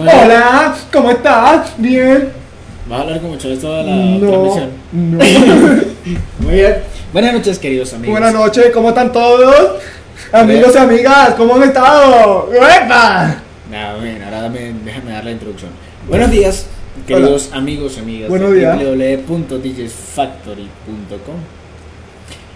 Hola, ¿cómo estás? Bien. ¿Vas a hablar como Chávez toda la No, transmisión? no. Muy bien. Buenas noches, queridos amigos. Buenas noches, ¿cómo están todos? Amigos y amigas, ¿cómo han estado? ¡Epa! Nah, bien, ahora dame- déjame dar la introducción. Buenos días, queridos amigos y amigas Buenos días. www.djsfactory.com.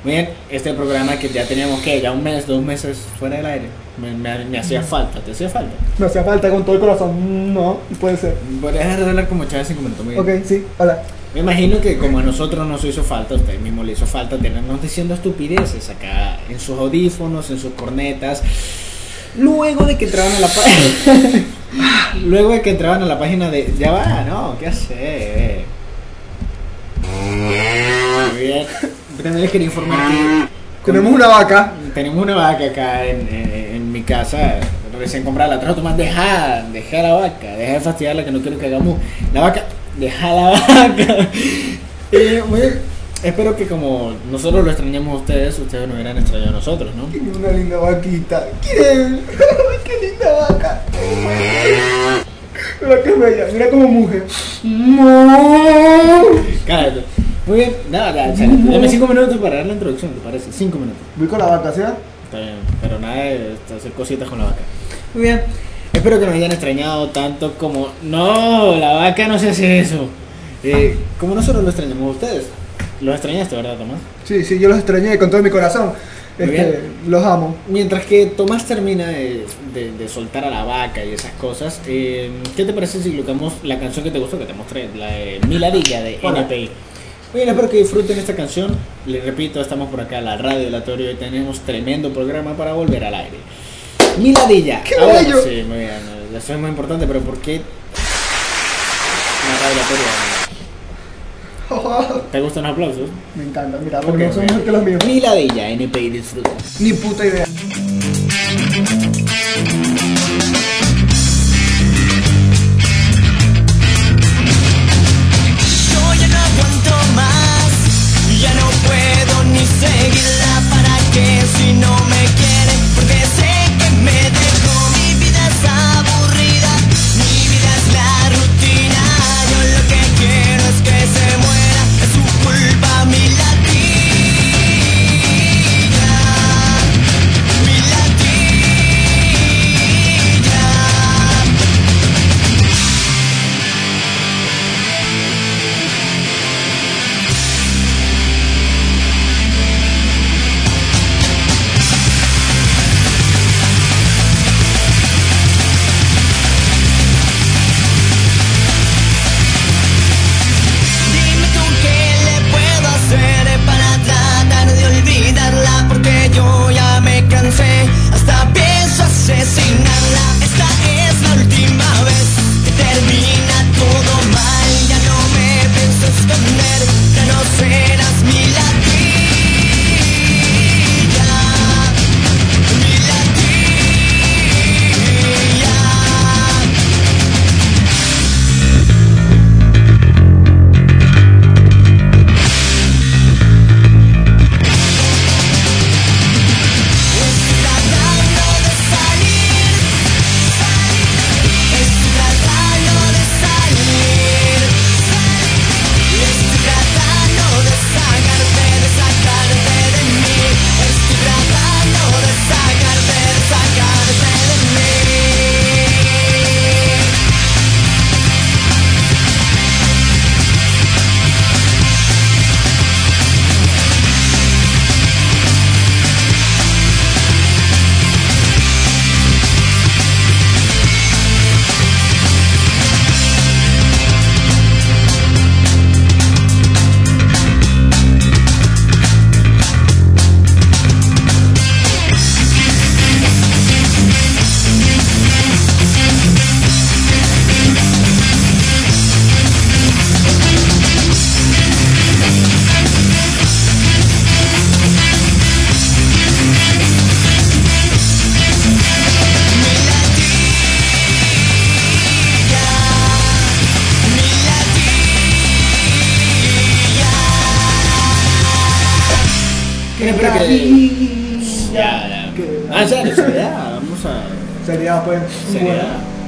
Muy bien, este programa que ya teníamos que ya un mes, dos meses fuera del aire, me, me- me hacía falta, ¿te hacía falta? Me hacía falta con todo el corazón. No, puede ser. Podrías dejar de hablar como Chávez cinco minutos, muy bien. Ok, sí, hola. Me imagino que como a nosotros nos hizo falta, a usted mismo le hizo falta tenernos diciendo estupideces acá en sus audífonos, en sus cornetas. Luego de que entraban a la página. Luego de que entraban a la página de. Ya va, no, ¿qué hace? Muy bien. Les quería informar que. Tenemos una vaca. Tenemos una vaca acá en, en- en mi casa, recién comprada, la trajo Tomás, deja, deja la vaca, deja de fastidiarla que no quiero que hagamos. La vaca, deja la vaca. Bien, espero que como nosotros lo extrañamos a ustedes, ustedes nos hubieran extrañado a nosotros, ¿no? Tiene una linda vaquita. ¿Quién? ¡Qué linda vaca! Mira qué bella, mira como mujer. ¡Mo! Cállate. Muy bien, nada, chale, dame cinco minutos para dar la introducción, ¿te parece? Cinco minutos. Voy con la vaca, ¿sí? Está bien, pero nada de hacer cositas con la vaca. Muy bien, espero que nos hayan extrañado tanto como... No, la vaca no se hace eso. Eh, como nosotros lo extrañamos a ustedes. Lo extrañaste, ¿verdad, Tomás? Sí, sí, yo los extrañé con todo mi corazón. Muy Este, bien. los amo. Mientras que Tomás termina de, de- de soltar a la vaca y esas cosas, eh, ¿qué te parece si colocamos la canción que te gustó, que te mostré, la de Miladilla de Hola. NPI? Bien, espero que disfruten esta canción. Les repito, estamos por acá, la radio Delatorio, y tenemos tremendo programa para volver al aire. Miladilla. ¡Qué Ahora, bello! Sí, muy bien. Eso es muy importante, pero ¿por qué? La radio Delatorio. ¿Te gustan los aplausos? Me encanta, mira, ¿Por porque qué? son mejor que los míos. Miladilla, NPI, disfruta. Ni puta idea.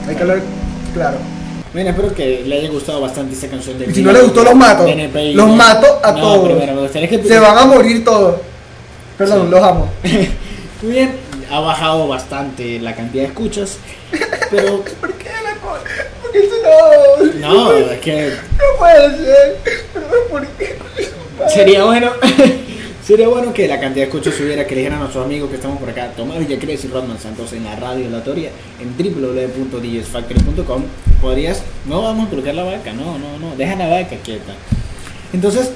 Hay que hablar claro. Bueno, espero que le haya gustado bastante esta canción de Y si no le gustó, los mato. Los mato a no, todos. Pero, que Se van a morir todos. Perdón, Sí. los amo. Muy bien, ha bajado bastante la cantidad de escuchas, pero ¿Por qué la co- ¿Por qué no? no, es que No puede ser. ¿por qué? sería bueno, sería bueno que la cantidad de escuchas subiera, que le dijeran a nuestros amigos que estamos por acá, Tomás Villacres y Rodman Santos en la radio aleatoria en www.djsfactory.com. Podrías, no vamos a colocar la vaca, no, no, no, deja la vaca quieta. Entonces,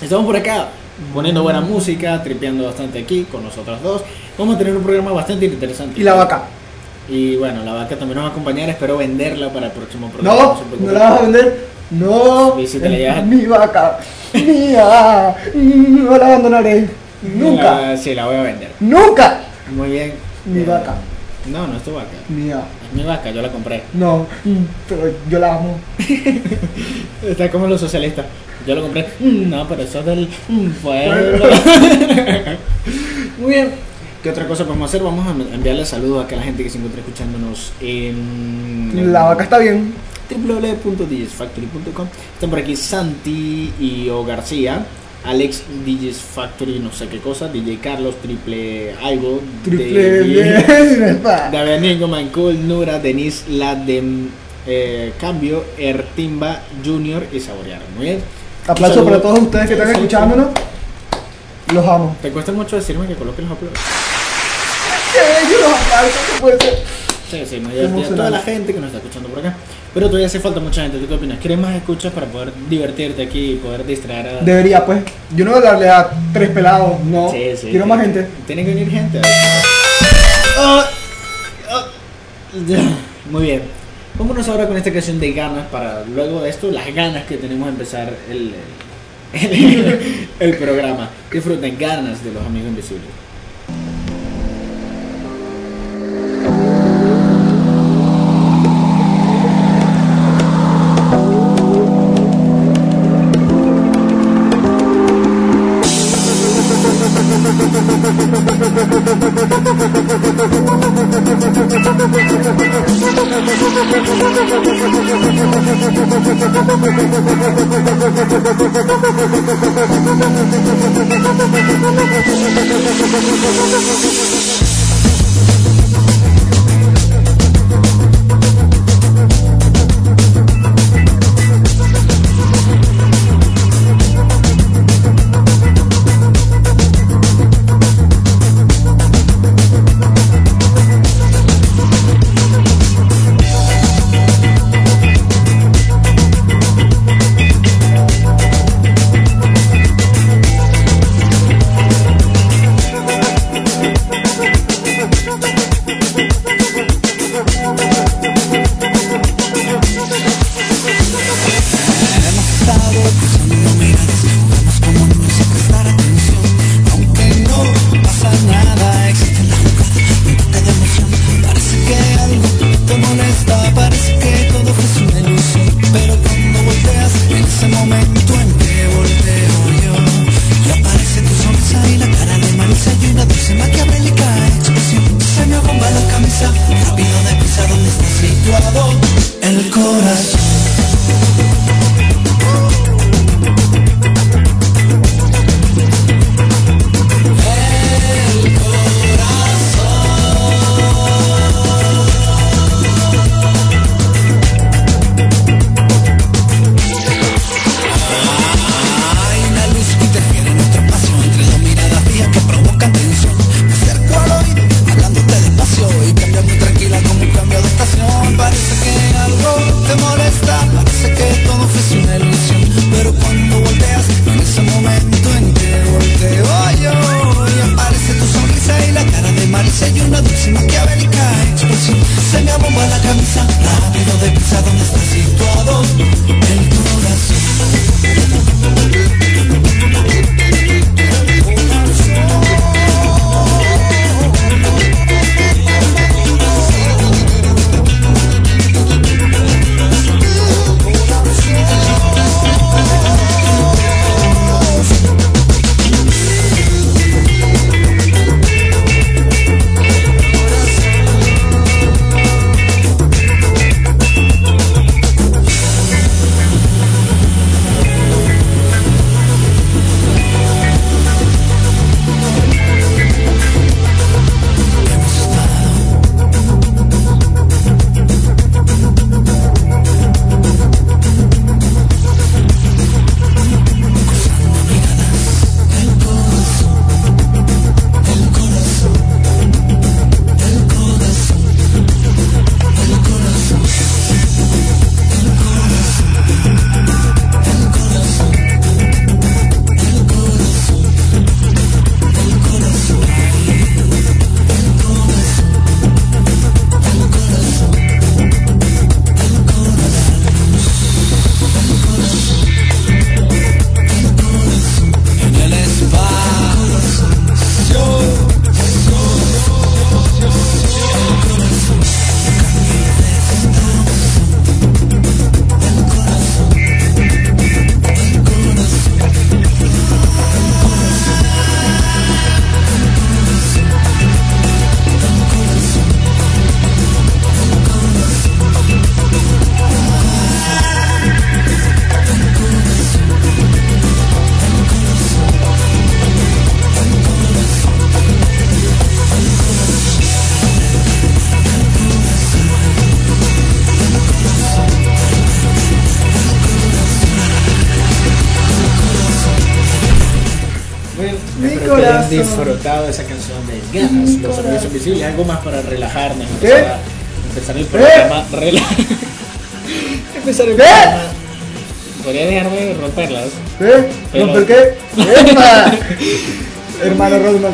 estamos por acá poniendo buena música, tripeando bastante aquí con nosotros dos. Vamos a tener un programa bastante interesante. Y la vaca. Y bueno, la vaca también nos va a acompañar, espero venderla para el próximo programa. No, no la vas a vender. No, si te la mi vaca. Mía. No la abandonaré. Nunca. Ah, sí, la voy a vender. Nunca. Muy bien. Mi Eh, vaca. No, no es tu vaca. Mía. Es mi vaca, yo la compré. No, mm, pero yo la amo. Está como los socialistas. Yo lo compré. Mm, No, pero eso es del mm, pueblo. Muy bien. ¿Qué otra cosa podemos hacer? Vamos a enviarle saludos a la gente que se encuentra escuchándonos en La vaca está bien. www.djsfactory.com Están por aquí Santi y O García, Alex DJs Factory, no sé qué cosa, DJ Carlos, triple algo, Triple de-. David Nico, Michael, Nura, Denise, Ladem, eh, Cambio, Ertimba, Junior y Saborear. Muy bien. Aplauso Un saludo. para todos ustedes que están escuchándonos. Los amo. ¿Te cuesta mucho decirme que coloque los uploads? ¿Qué? Yo los aplauso, ¿qué puede ser? Sí, sí, me Qué divertí a emocionante. toda la gente que nos está escuchando por acá. Pero todavía hace falta mucha gente. ¿Tú qué opinas? ¿Quieres más escuchas para poder divertirte aquí y poder distraer a... Debería, pues. Yo no voy a darle a tres pelados, no. Sí, sí, Quiero más gente. Tiene que venir gente. Ah, ah, ya. Muy bien. Vámonos ahora con esta canción de ganas para luego de esto, las ganas que tenemos de empezar el, el, el programa. Disfruten ganas de los amigos invisibles.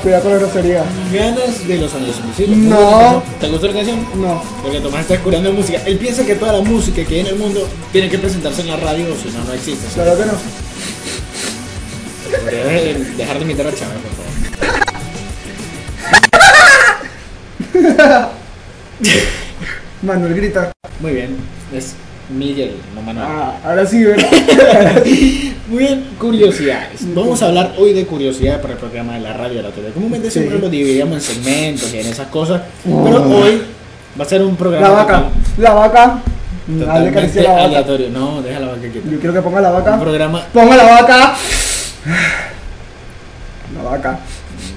Cuidado con la grosería. Ganas de Los Invisibles. No. ¿Te gustó la canción? No. Porque Tomás está descubriendo música. Él piensa que toda la música que hay en el mundo tiene que presentarse en la radio o si no, no existe. Claro que no. Dejar de imitar a Chávez, por favor. Manuel grita. Muy bien. Es Miguel, no Manuel. Ah, ahora sí, ¿verdad? Muy bien, curiosidades. Vamos a hablar hoy de curiosidades para el programa de la radio de la tele. Comúnmente Sí. siempre lo dividíamos en segmentos y en esas cosas, pero hoy va a ser un programa La vaca. La vaca. Totalmente la vaca. aleatorio. No, deja la vaca quieta. Yo quiero que ponga la Un vaca. programa Ponga la vaca. La vaca.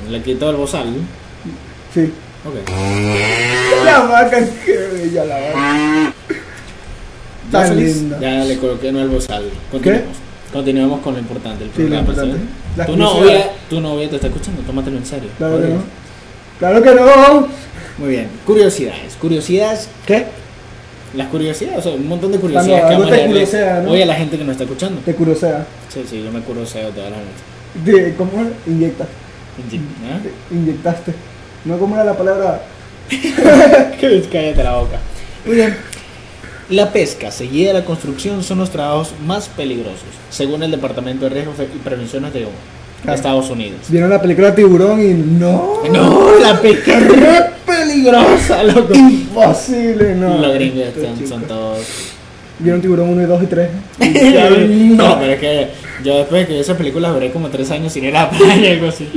le quitó el bozal. Sí. Ok. La vaca, qué bella la vaca. ¿Ya Tan linda. Ya le coloqué no el bozal. Continuemos. Continuemos con lo importante del Sí, lo programa. importante. Tu novia, tu novia te está escuchando, tómatelo en serio. Claro que Oye. no. Claro que no. Muy bien, curiosidades. Curiosidades, ¿Qué? las curiosidades, o sea, un montón de curiosidades Cuando que vamos a curosea, ¿no? a la gente que nos está escuchando. Te curosea. Sí, sí, yo me curoseo todas las noches. De, ¿Cómo era? Inyecta. ¿Ah? Te Inyectaste. No, ¿cómo era la palabra? Cállate la boca. Muy bien. La pesca, seguida de la construcción, son los trabajos más peligrosos, según el Departamento de Riesgos y Prevenciones de Claro. Estados Unidos. Vieron la película Tiburón y no. No, la pesca es re peligrosa, loco. Imposible, no. Los gringos son, son chicos. todos. Vieron Tiburón 1 y 2 y 3. no, pero es que yo después de que vi esas películas duré como tres años sin ir a la playa, algo así.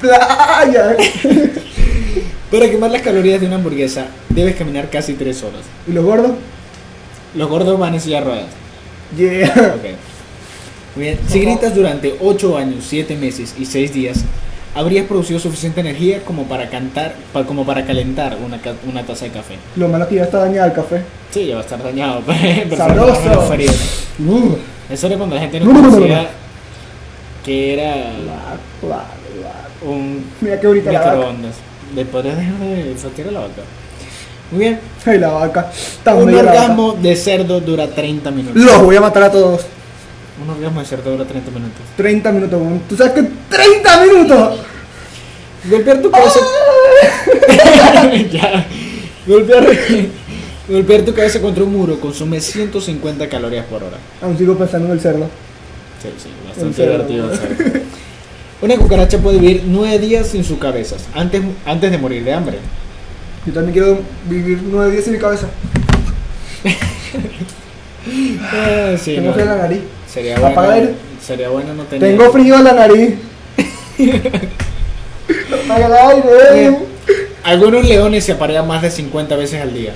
Playa. Para quemar las calorías de una hamburguesa, debes caminar casi tres horas. ¿Y los gordos? Los gordos van en silla de ruedas. Yeah. Ok. Muy bien. Si gritas durante 8 años, 7 meses y 6 días, habrías producido suficiente energía como para cantar, pa- como para calentar una, una taza de café. Lo malo es que ya está dañado el café. Sí, ya va a estar dañado. pero Sabroso. Uh. Eso era cuando la gente no No, no, no, no, conocía que era un Mira vaca. microondas. ¿Le podrías dejar de la vaca? Muy bien. Ay, la vaca. Un vaca. orgasmo de cerdo dura 30 minutos. Los voy a matar a todos. Un orgasmo de cerdo dura 30 minutos. 30 minutos, weón. ¿Tú sabes que 30 minutos? Golpear tu cabeza. ya. Golpear, golpear tu cabeza contra un muro consume 150 calorías por hora. Aún sigo pensando en el cerdo. Sí, sí, bastante divertido. el cerdo. Una cucaracha puede vivir 9 días sin sus cabezas, antes, antes de morir de hambre. Yo también quiero vivir 9 días en mi cabeza. Ah, sí, Tengo no. frío en la nariz. Sería Apaga bueno, el aire. sería bueno no tener. Tengo frío en la nariz. Apaga el aire. Bien. Algunos leones se aparean más de 50 veces al día.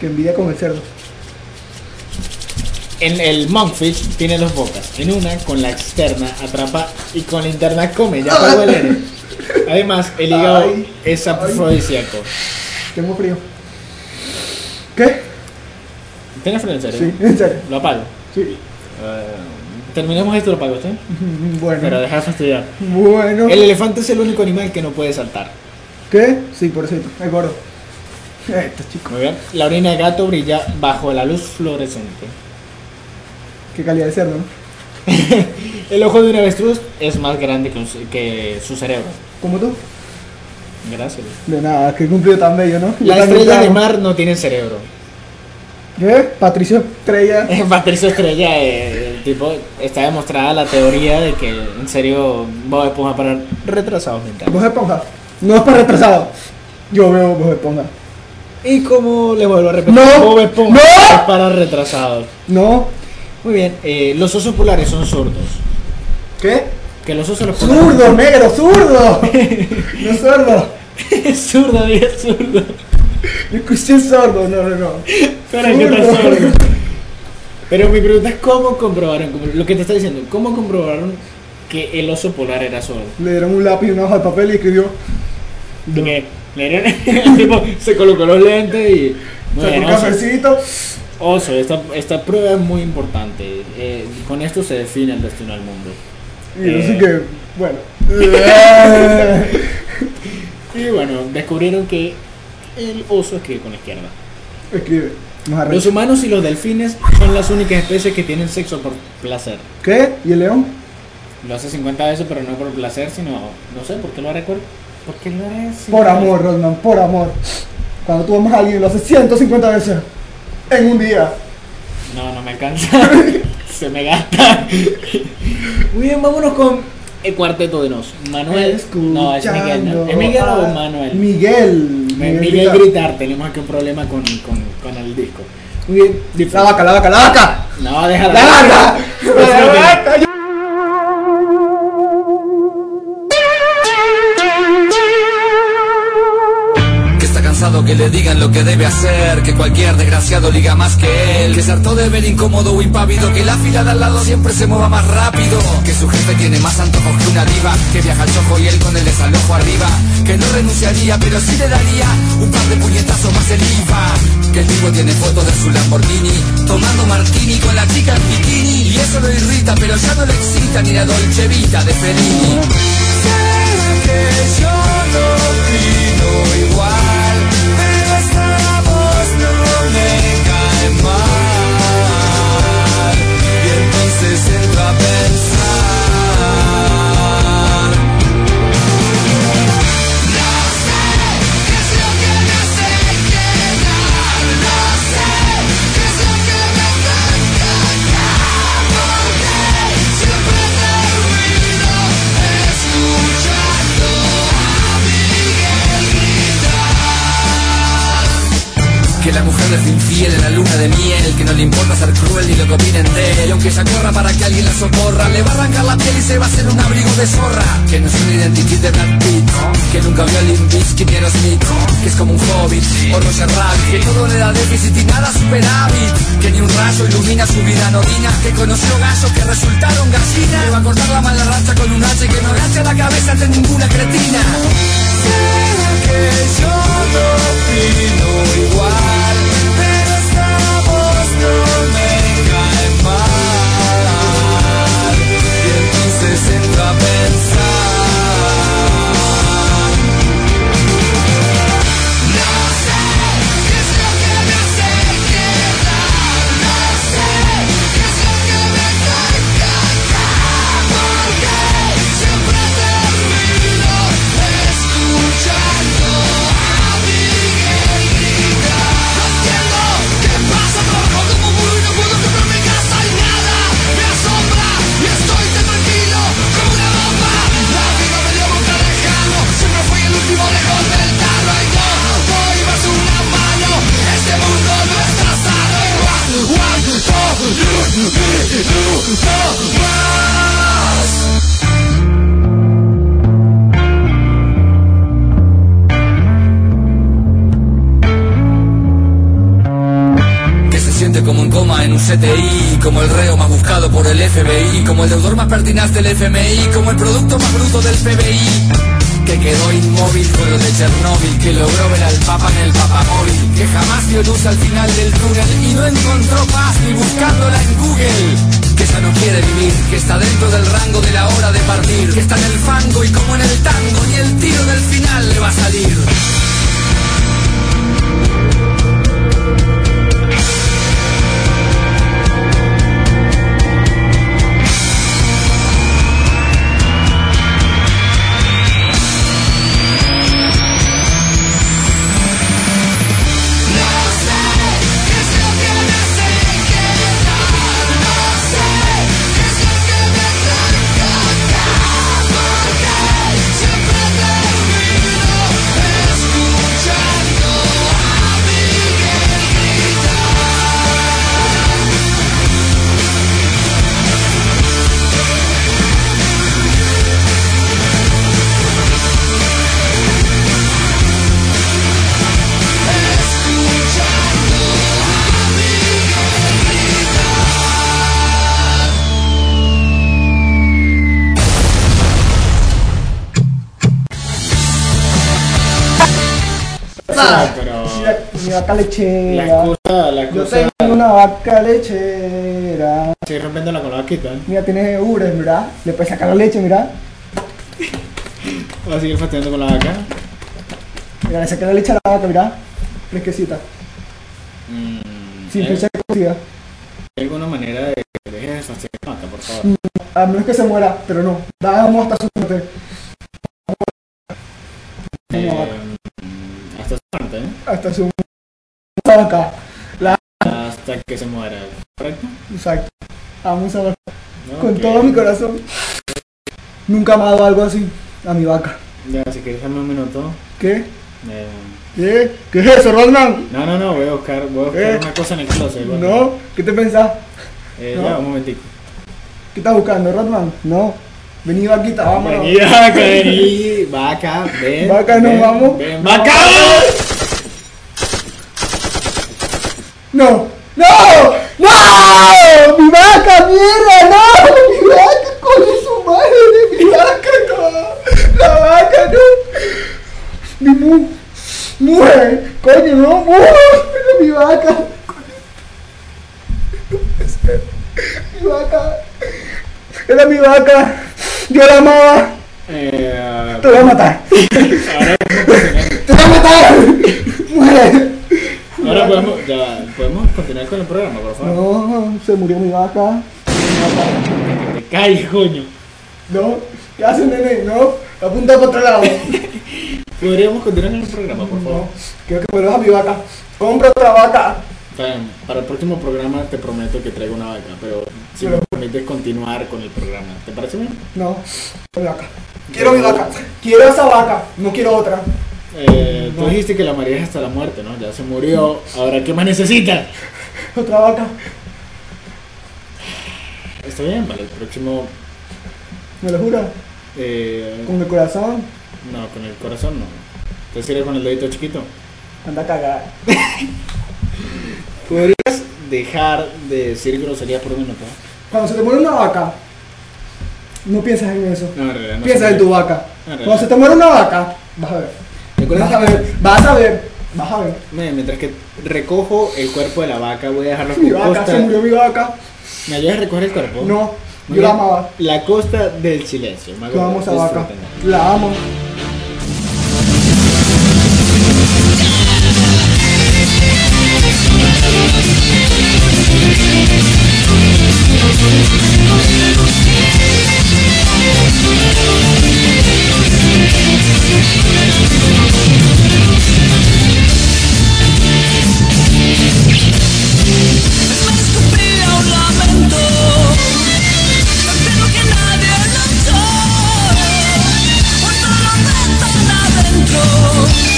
Que envidia con el cerdo. En el monkfish tiene dos bocas. En una, con la externa, atrapa y con la interna come. Ya el aire. Además, el hígado Ay, es afrodisíaco. Tengo frío. ¿Qué? ¿Tienes frío en serio? Sí, en serio. Lo apago. Sí. Eh, terminemos esto, lo apago, ¿sí? Bueno. Pero deja de fastidiar. Bueno. El elefante es el único animal que no puede saltar. ¿Qué? Sí, por eso. Es gordo. Esto, chico. Muy bien. La orina de gato brilla bajo la luz fluorescente. Qué calidad de cerdo, ¿no? El ojo de un avestruz es más grande que, un ce- que su cerebro. ¿Como tú? Gracias. De nada, qué cumplido tan bello, ¿no? Estrellas te de mar no tienen cerebro. ¿Qué? Patricio Estrella. Patricio Estrella, eh, el tipo, está demostrada la teoría de que en serio Bob Esponja para retrasados mentales. Vos Esponja. No es para retrasado. Yo veo Vos Esponja. Y como les vuelvo a repetir, ¡No! Bob Esponja ¡No! es para retrasados. No. Muy bien, eh, los osos polares son sordos. ¿Qué? Que los osos los. ¡Zurdo, negro, zurdo! no es sordo. zurdo, dije zurdo. Yo escuché sordo, no, no, no. Espera, que está sordo. Pero mi pregunta es: ¿cómo comprobaron? Lo que te está diciendo, ¿cómo comprobaron que el oso polar era sordo? Le dieron un lápiz y una hoja de papel y escribió. De que le dieron- el tipo se colocó los lentes y. Muy Sacó. Oso, esta, esta prueba es muy importante. Eh, con esto se define el destino del mundo. Y Eh. así que, bueno. Y bueno, descubrieron que el oso escribe con la izquierda. Escribe. Los humanos y los delfines son las únicas especies que tienen sexo por placer. ¿Qué? ¿Y el león? Lo hace 50 veces, pero no por placer, sino. No sé, ¿por qué lo haré? ¿Por por qué lo haré? Por amor, Rodman, por amor. Cuando tú amas a alguien, lo haces 150 veces en un día. No, no me alcanza. Se me gasta. Muy bien, vámonos con el cuarteto de nos. Manuel. No, es Miguel. ¿no? ¿Es Miguel o Manuel? Miguel. Miguel, Miguel gritar. Tenemos aquí un problema con, con, con el disco. Muy bien. La vaca, la vaca, la vaca. No, déjala. La vaca. La vaca. Que le digan lo que debe hacer Que cualquier desgraciado liga más que él Que se hartó de ver incómodo o impávido Que la fila de al lado siempre se mueva más rápido Que su jefe tiene más antojos que una diva Que viaja al chojo y él con el desalojo arriba Que no renunciaría pero sí le daría Un par de puñetazos más el IVA Que el tipo tiene fotos de su Lamborghini Tomando martini con la chica en bikini Y eso lo irrita pero ya no le excita Ni la Dolce Vita de Fellini. Sé que yo no opino igual, entonces entro a gritar. Que la mujer le es infiel en la luna de miel Que no le importa ser cruel ni lo que opinen de él. Y aunque ella corra para que alguien la socorra Le va a arrancar la piel y se va a hacer un abrigo de zorra. Que no es un identikit de Brad Pitt Que nunca vio a Limp Bizkit Aerosmith Que es como un hobbit o Roger Rabbit. Que todo le da déficit y nada superávit Que ni un rayo ilumina su vida anodina Que conoció gallos que resultaron gallinas. Que va a cortar la mala racha con un hacha Que no agacha la cabeza ante ninguna cretina. Que yo no opino igual, voz CTI, como el reo más buscado por el FBI, como el deudor más pertinaz del FMI, como el producto más bruto del PBI. Que quedó inmóvil con lo de Chernóbil, que logró ver al Papa en el papamóvil, que jamás dio luz al final del túnel y no encontró paz ni buscándola en Google. Que ya no quiere vivir, que está dentro del rango de la hora de partir, que está en el fango y como en el tango, ni el tiro del final le va a salir. Vaca La lechera. excusa, la Yo excusa. tengo una vaca lechera. Estoy rompiendo la con la vaquita. Mira, tiene ures, mira. Le puedes sacar la leche, mira. Va a seguir fastidiando con la vaca. Mira, le saqué la leche a la vaca, mira. Fresquecita. Mm, Sin ¿hay- fecha de cocida. ¿Hay alguna manera de que dejes de fastidiar la vaca, por favor? A menos que se muera, pero no. Damos hasta su muerte. Eh, mm, hasta su muerte, ¿eh? Hasta su esa vaca. Hasta que se muera, ¿correcto? Exacto. Amo esa vaca. Con Ok. todo mi corazón. Nunca he amado algo así a mi vaca. Ya, si quieres darme un minuto. ¿Qué? eh, ¿Qué? ¿Qué es eso, Rodman? No, no, no, voy a buscar, voy a buscar Eh. una cosa en el closet. No. ¿Qué te pensás? Eh, No. Ya, un momentico. ¿Qué estás buscando, Rodman? No. Vení, vaquita, vámonos. Vení, vaca, vení. Vaca, ven. Vaca, nos ven, vamos. ven. No. ¡Vaca! ¡No! ¡No! ¡No! ¡Mi vaca, mierda! ¡No! ¡Mi vaca, coño su madre! ¡Mi vaca, no! ¡La vaca, no! ¡Mi mu! ¡Mujer! ¡Coño, no! ¡Mujer! ¡Mi vaca! ¡Mi vaca! ¡Era mi vaca! ¡Yo la amaba! Eh, ¡Te voy a matar! ¡Te voy a matar! ¡Mujer! ahora podemos, ya, va, podemos continuar con el programa, por favor. No, se murió mi vaca. Te caes, coño. No, ¿qué haces, nene? No, apunta para otro lado. Podríamos continuar con el programa, por favor. No, quiero que vuelvas a mi vaca. Compra otra vaca. Para el próximo programa te prometo que traigo una vaca, pero si Pero- me permites continuar con el programa, ¿te parece bien? No, mi vaca. Quiero mi vaca. Quiero esa vaca, no quiero otra. Eh, Tú dijiste que la María es hasta la muerte, ¿no? Ya se murió, ahora ¿qué más necesitas? Otra vaca. Está bien, vale, el próximo... ¿Me lo juras? eh, Con el corazón. no, con el corazón no. ¿Te sirve con el dedito chiquito? Anda a cagar. ¿Podrías dejar de decir groserías por un minuto? Cuando se te muere una vaca, no piensas en eso. No, en realidad no Piensa se en tu vaca. En Cuando se te muere una vaca, vas a ver. Vas a ver, vas a ver, vas a ver. Mira, Mientras que recojo el cuerpo de la vaca, voy a dejarlo Mi con vaca, costa. se murió mi vaca. ¿Me ayudas a recoger el cuerpo? No, Muy yo la amaba. La costa del silencio. Yo amo esa vaca. La amo. Oh.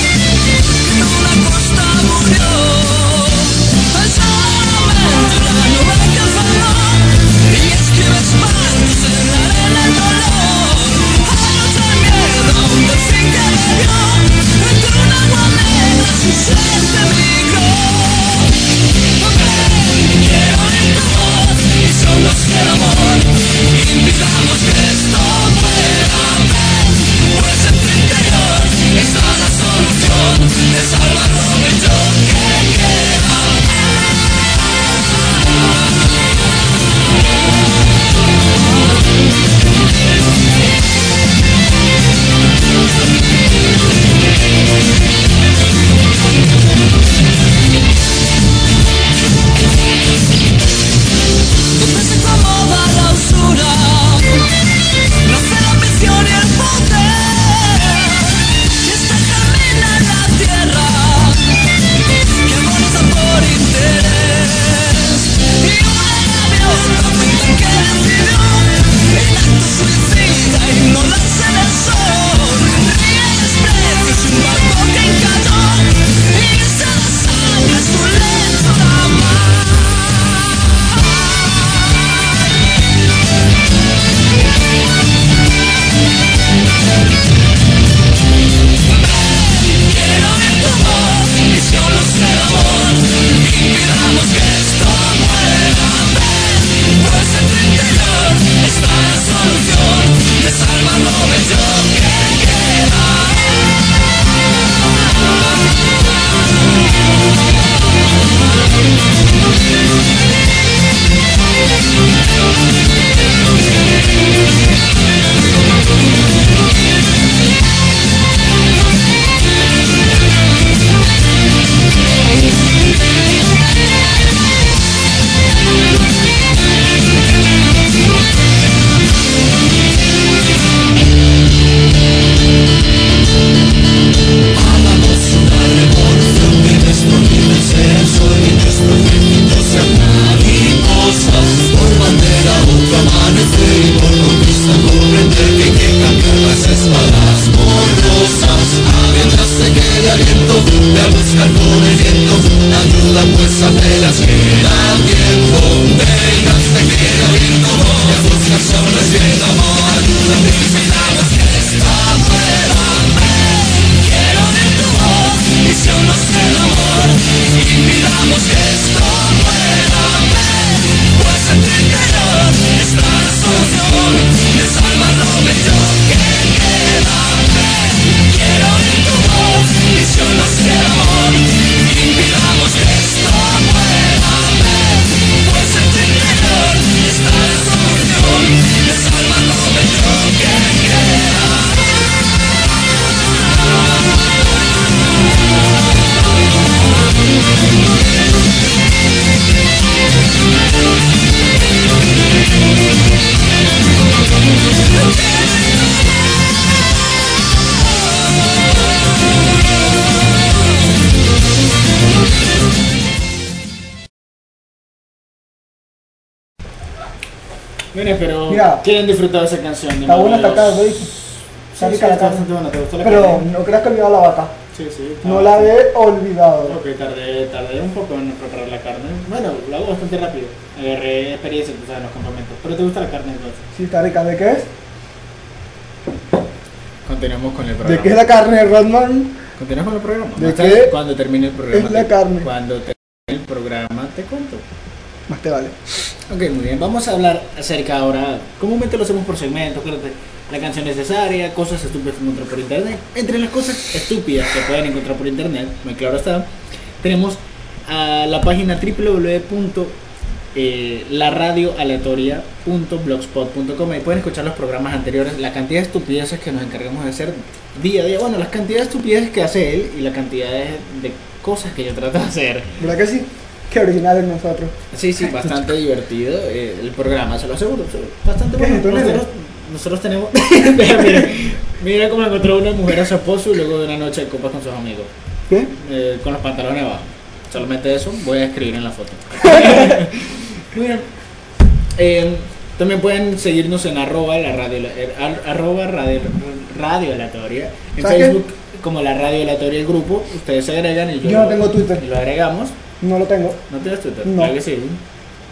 ¿Quién disfrutado esa canción? Está buena esta Está rica la está carne. bastante buena. ¿Te gustó la Pero carne? no creas que olvidado la vaca. Sí, sí. está No la he olvidado. Ok, tardé, tardé un poco en preparar la carne. Bueno, lo hago bastante rápido. Agarré experiencia, tú sabes, en los campamentos. Pero te gusta la carne entonces. Sí, está rica. ¿De qué es? Continuamos con el ¿De programa. qué es la carne, Rodman? Continuamos con el programa. ¿De qué Cuando termine el programa. es la te- carne? Cuando termine el programa te cuento. Más te vale. Ok, muy bien. Vamos a hablar acerca ahora. Comúnmente lo hacemos por segmentos. La canción necesaria, cosas estúpidas que encontrar por internet. Entre las cosas estúpidas que pueden encontrar por internet, muy claro está, tenemos a la página www.laradioaleatoria.blogspot.com. Ahí pueden escuchar los programas anteriores, la cantidad de estupideces que nos encargamos de hacer día a día. Bueno, las cantidades de estupideces que hace él y la cantidad de, cosas que yo trato de hacer. ¿Verdad que? Qué originales nosotros. Sí, sí, bastante divertido eh, el programa, se lo aseguro. se- Bastante ¿Qué, bueno. Nosotros, nosotros tenemos. mira, mira cómo encontró una mujer a su esposo y luego de una noche de copas con sus amigos. ¿Qué? eh, con los pantalones abajo. Solamente eso voy a escribir en la foto. Muy bien. Eh, también pueden seguirnos en arroba la radio, ar- arroba radio, radio aleatoria. En. Facebook como la radio aleatoria el grupo. Ustedes se agregan y yo, Yo no tengo Twitter. y lo agregamos. No lo tengo. ¿No tienes Twitter? No. Claro que sí.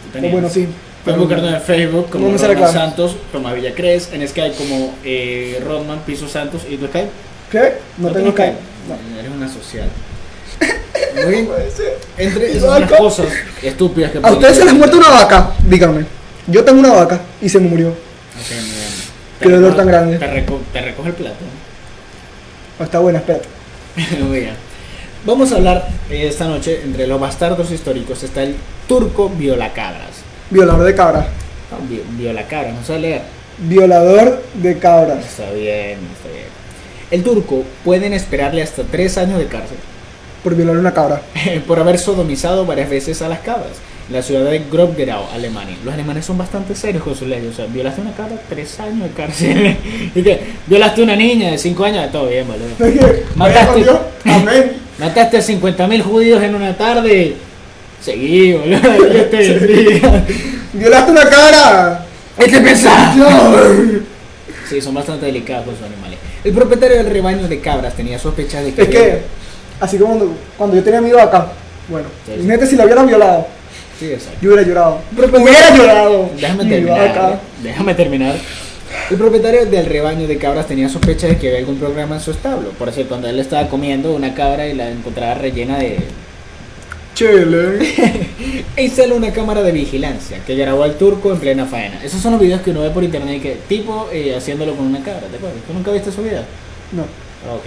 O tenías. bueno, sí. Pueden buscarnos en Facebook como No Rodman. Santos, Tomás Villacres, en Skype como eh, Rodman Piso Santos y tu Skype. ¿Qué? No, tengo Skype. No. Eres una social. Muy bien. Puede ser. Entre ¿Y esas las cosas estúpidas que ¿A ustedes se les muerto muerto una vaca? Díganme. Yo tengo una vaca y se me murió. Qué dolor tan grande. Te, reco- te recoge el plato. Oh, está buena, espérate. Muy bien. Vamos a hablar eh, esta noche entre los bastardos históricos. Está el turco violacabras. Violador de cabras. No, vi- violacabras, no sé leer. Violador de cabras. Está bien, está bien. El turco pueden esperarle hasta tres años de cárcel Por violar una cabra. por haber sodomizado varias veces a las cabras en la ciudad de Grobgerau, Alemania. Los alemanes son bastante serios con sus leyes. O sea, violaste una cabra, tres años de cárcel. y que violaste una niña de cinco años, todo bien, boludo. Mataste. Amén. Mataste a 50.000 judíos en una tarde. Seguí, boludo. Dios te bendiga. Violaste una. ¿Qué pensás? No. Sí, son bastante delicados con sus animales. El propietario del rebaño de cabras tenía sospechas de que... Es que, así como cuando, cuando yo tenía mi vaca, bueno, Sí, si la hubieran violado, Sí, exacto. yo hubiera llorado. Pero- hubiera llorado. Déjame Mi terminar. Déjame terminar. El propietario del rebaño de cabras tenía sospecha de que había algún programa en su establo. Por eso cuando él estaba comiendo una cabra y la encontraba rellena de... Chile. E instaló una cámara de vigilancia que grabó al turco en plena faena. Esos son los videos que uno ve por internet que tipo eh, haciéndolo con una cabra, ¿te acuerdas? ¿Tú nunca viste esos videos? No. Ok.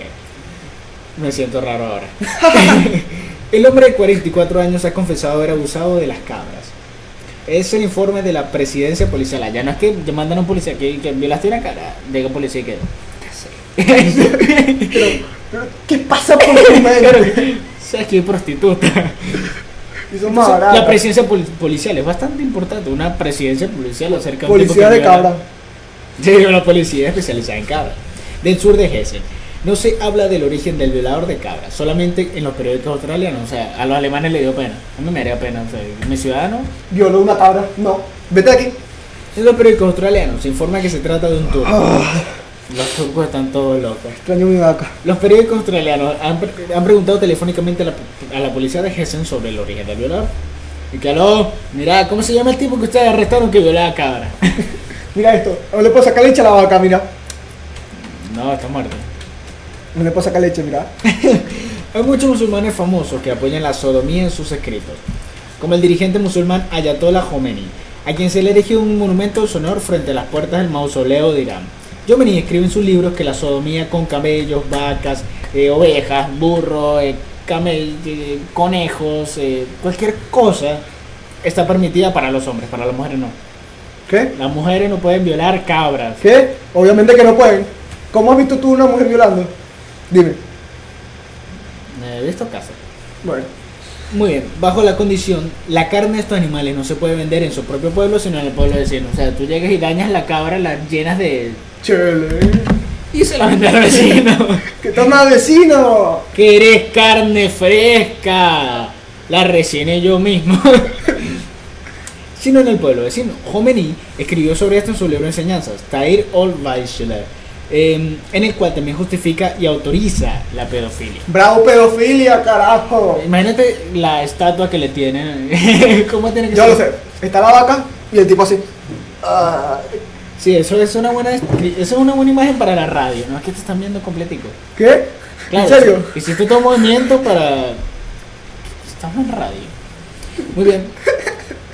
Me siento raro ahora. el hombre de 44 años ha confesado haber abusado de las cabras. Es el informe de la presidencia policial. Allá no es que mandan a un policía que, que violaste una cara. Llega un policía y que. ¿Qué sé? Pero, ¿Qué pasa por tu mente? ¿Sabes que es prostituta? Y son más la presidencia pol- policial es bastante importante. Una presidencia policial acerca de Policía de cabra. Sí, una policía especializada en cabras. Del sur de Hessen. No se habla del origen del violador de cabras, solamente en los periódicos australianos. O sea, a los alemanes le dio pena. A mí me haría pena. O sea, mi ciudadano. Violó una cabra. No. Vete de aquí. En los periódicos australianos se informa que se trata de un turco. Los turcos están todos locos. Extraño mi vaca. Los periódicos australianos han, pre- han preguntado telefónicamente a la, a la policía de Hessen sobre el origen del violador. Y que aló, mira, ¿cómo se llama el tipo que ustedes arrestaron que violaba cabra? Mira esto. No le puedo sacar leche a la vaca, mira. no, está muerto. No le puedo sacar leche, mira. Hay muchos musulmanes famosos que apoyan la sodomía en sus escritos, como el dirigente musulmán Ayatollah Khomeini, a quien se le erigió un monumento en su honor frente a las puertas del mausoleo de Irán. Khomeini escribe en sus libros que la sodomía con camellos, vacas, eh, ovejas, burros, eh, camel- eh, conejos, eh, cualquier cosa está permitida para los hombres, para las mujeres no. ¿Qué? Las mujeres no pueden violar cabras. ¿Qué? Obviamente que no pueden. ¿Cómo has visto tú una mujer violando? Dime. He visto casos. Bueno. Muy bien, bajo la condición, la carne de estos animales no se puede vender en su propio pueblo, sino en el pueblo vecino. O sea, tú llegas y dañas la cabra, la llenas de... Chele. y se la vendes al vecino. ¿Qué tal más vecino? ¿Querés carne fresca? La recién yo mismo. sino en el pueblo vecino. Jomení escribió sobre esto en su libro de enseñanzas, Tair ol Vaishler, en el cual también justifica y autoriza la pedofilia. Bravo pedofilia, carajo. Imagínate la estatua que le tienen. ¿Cómo tiene que Yo ser? lo sé. Está la vaca y el tipo así. Ah, Sí, eso es una buena eso es una buena imagen para la radio, ¿no? Es que te están viendo completico. ¿Qué? Claro, ¿En serio? Hiciste todo movimiento para. Estamos en radio. Muy bien.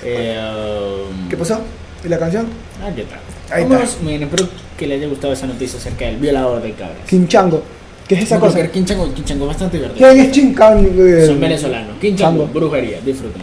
Eh, um, ¿Qué pasó? ¿Y la canción? Ah, ¿qué tal? Ahí Vámonos, está. Muy bien, espero que le haya gustado esa noticia acerca del violador de cabras. Quinchango. ¿Qué es esa No, cosa? Quinchango, Quinchango bastante divertido. ¿Quién es Chinchango? Son venezolanos. Quinchango, Chango. brujería, disfruten.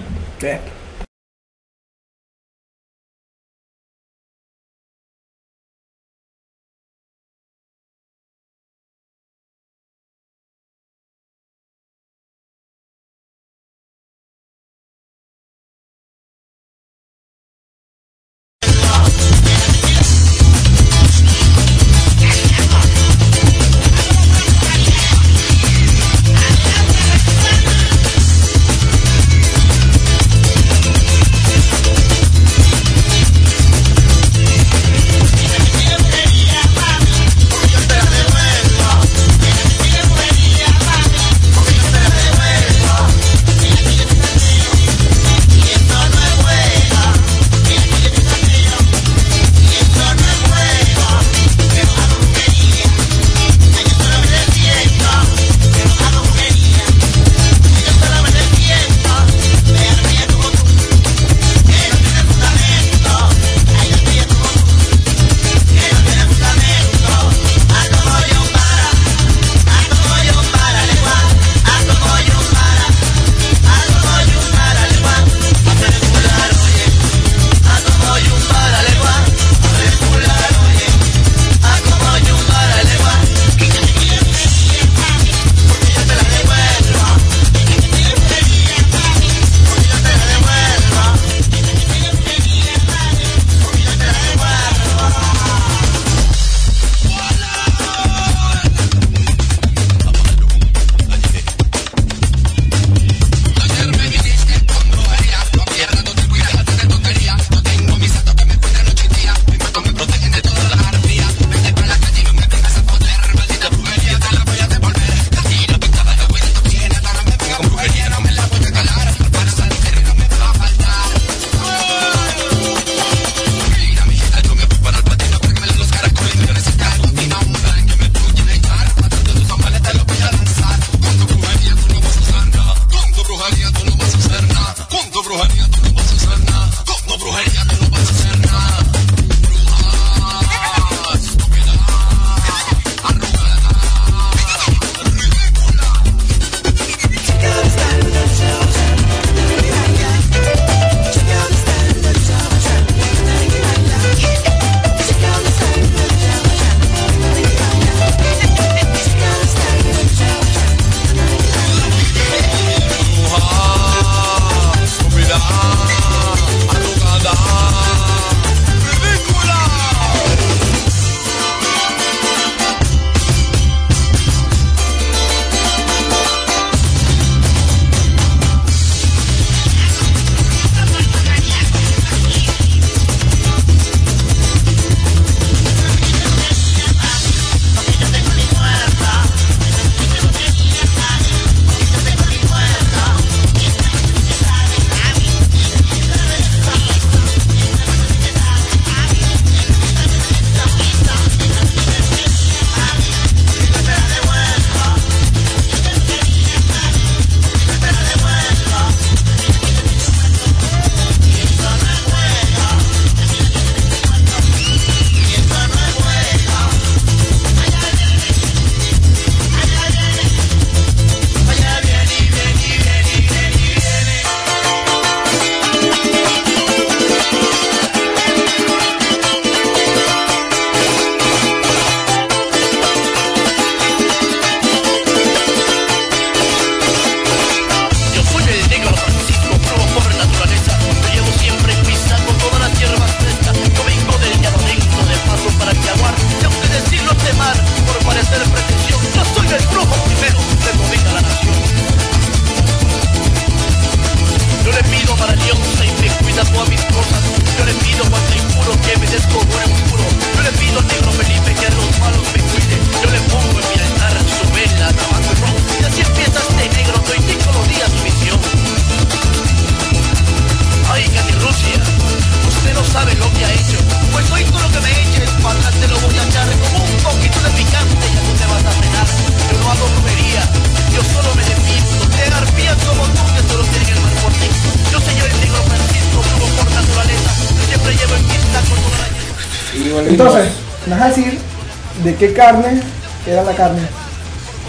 Qué carne era la carne.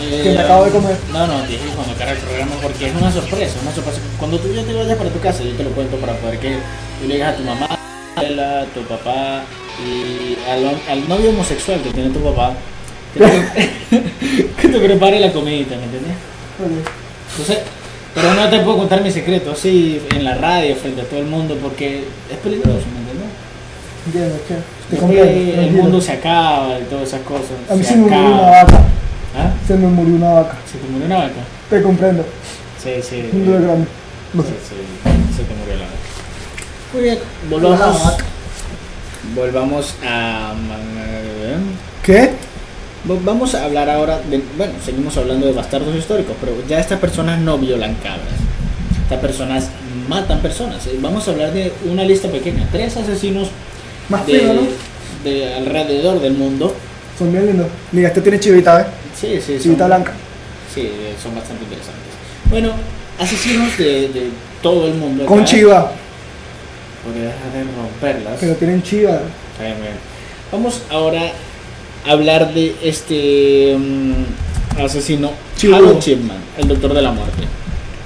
Eh, que me acabo de comer. No, no, dije cuando cara el programa porque es una sorpresa, una sorpresa. Cuando tú ya te vayas para tu casa, yo te lo cuento para poder que tú le digas a tu mamá, a tu papá y al, al novio homosexual que tiene tu papá, que te, que te prepare la comidita, ¿me entiendes? Entonces, pero no te puedo contar mi secreto así en la radio frente a todo el mundo porque es peligroso. Entiendo, che. Te Porque comprendo, el mundo se acaba y todas esas cosas. A mí se se me murió acaba. una vaca. ¿Ah? Se me murió una vaca. ¿Se te murió una vaca? Te comprendo. Sí, sí. Un día grande. No Sí, sé. sí, se te murió la vaca. Muy bien, volvamos. Volvamos a. ¿Qué? Vamos a hablar ahora de. Bueno, seguimos hablando de bastardos históricos, pero ya estas personas no violan cabras. Estas personas matan personas. Eh, Vamos a hablar de una lista pequeña: tres asesinos Más de, fino, ¿no? de alrededor del mundo. Son bien lindos. Mira, este tiene chivita, ¿eh? Sí, sí, Chivita son- blanca. Sí, eh, son bastante interesantes. Bueno, asesinos de, de todo el mundo. Con acá. chiva. Porque dejar de romperlas. Pero tienen chiva. Bien, bien. Vamos ahora a hablar de este mm, asesino Chivo. Harold Chipman, el doctor de la muerte.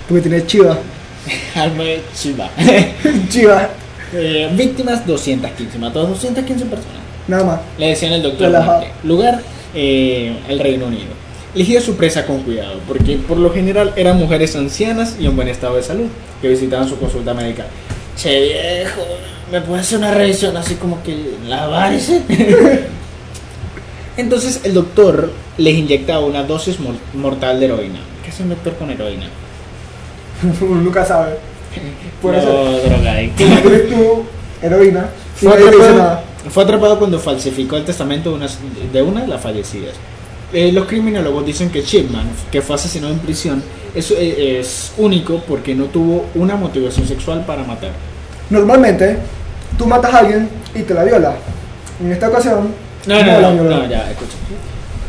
Porque tiene chiva. Albert Chiva. chiva. Eh, víctimas 215, mató a 215 personas. Nada más. Le decían el doctor. Lugar, eh, el Reino Unido. Elegía su presa con cuidado, porque por lo general eran mujeres ancianas y en buen estado de salud, que visitaban su consulta médica. Che viejo, ¿me puede hacer una revisión así como que la varice? Entonces el doctor les inyectaba una dosis mor- mortal de heroína. ¿Qué es un doctor con heroína? Nunca sabe. Por no, eso. drogadicto. Tú, heroína. Fue nadie te dice atrapado, nada. fue atrapado cuando falsificó el testamento de, unas- de una de las fallecidas. Eh, los criminólogos dicen que Chipman, que fue asesinado en prisión, es, eh, es único porque no tuvo una motivación sexual para matar. Normalmente, tú matas a alguien y te la viola. En esta ocasión, No, la no, no, violó. no, ya, escucha.